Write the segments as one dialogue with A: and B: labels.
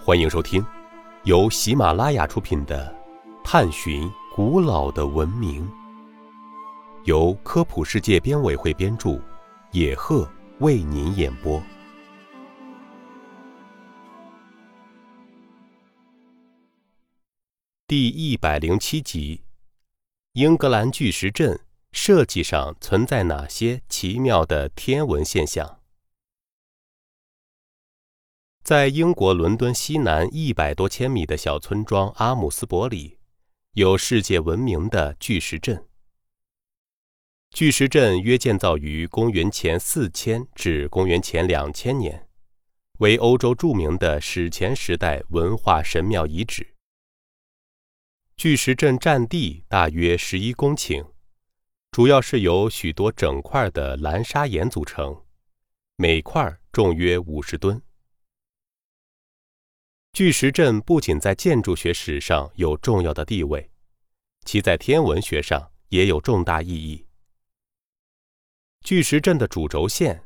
A: 欢迎收听由喜马拉雅出品的《探寻古老的文明》，由科普世界编委会编著，野鹤为您演播。第一百零七集：英格兰巨石阵设计上存在哪些奇妙的天文现象？在英国伦敦西南一百多千米的小村庄阿姆斯伯里，有世界闻名的巨石阵。巨石阵约建造于公元前四千至公元前两千年，为欧洲著名的史前时代文化神庙遗址。巨石阵占地大约十一公顷，主要是由许多整块的蓝砂岩组成，每块重约五十吨。巨石阵不仅在建筑学史上有重要的地位，其在天文学上也有重大意义。巨石阵的主轴线，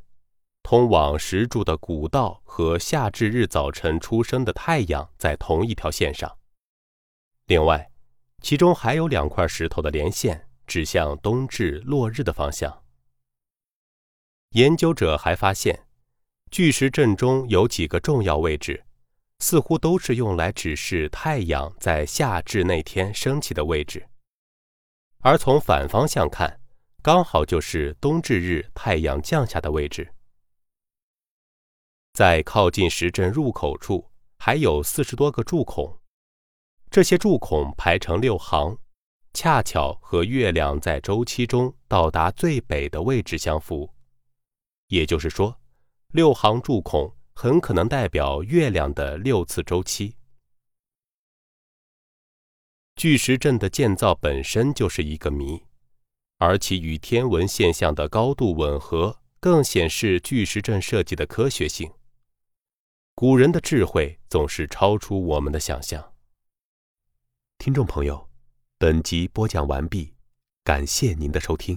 A: 通往石柱的古道和夏至日早晨出生的太阳在同一条线上。另外，其中还有两块石头的连线指向冬至落日的方向。研究者还发现，巨石阵中有几个重要位置。似乎都是用来指示太阳在夏至那天升起的位置，而从反方向看，刚好就是冬至日太阳降下的位置。在靠近石阵入口处，还有四十多个柱孔，这些柱孔排成六行，恰巧和月亮在周期中到达最北的位置相符。也就是说，六行柱孔。很可能代表月亮的六次周期。巨石阵的建造本身就是一个谜，而其与天文现象的高度吻合，更显示巨石阵设计的科学性。古人的智慧总是超出我们的想象。听众朋友，本集播讲完毕，感谢您的收听。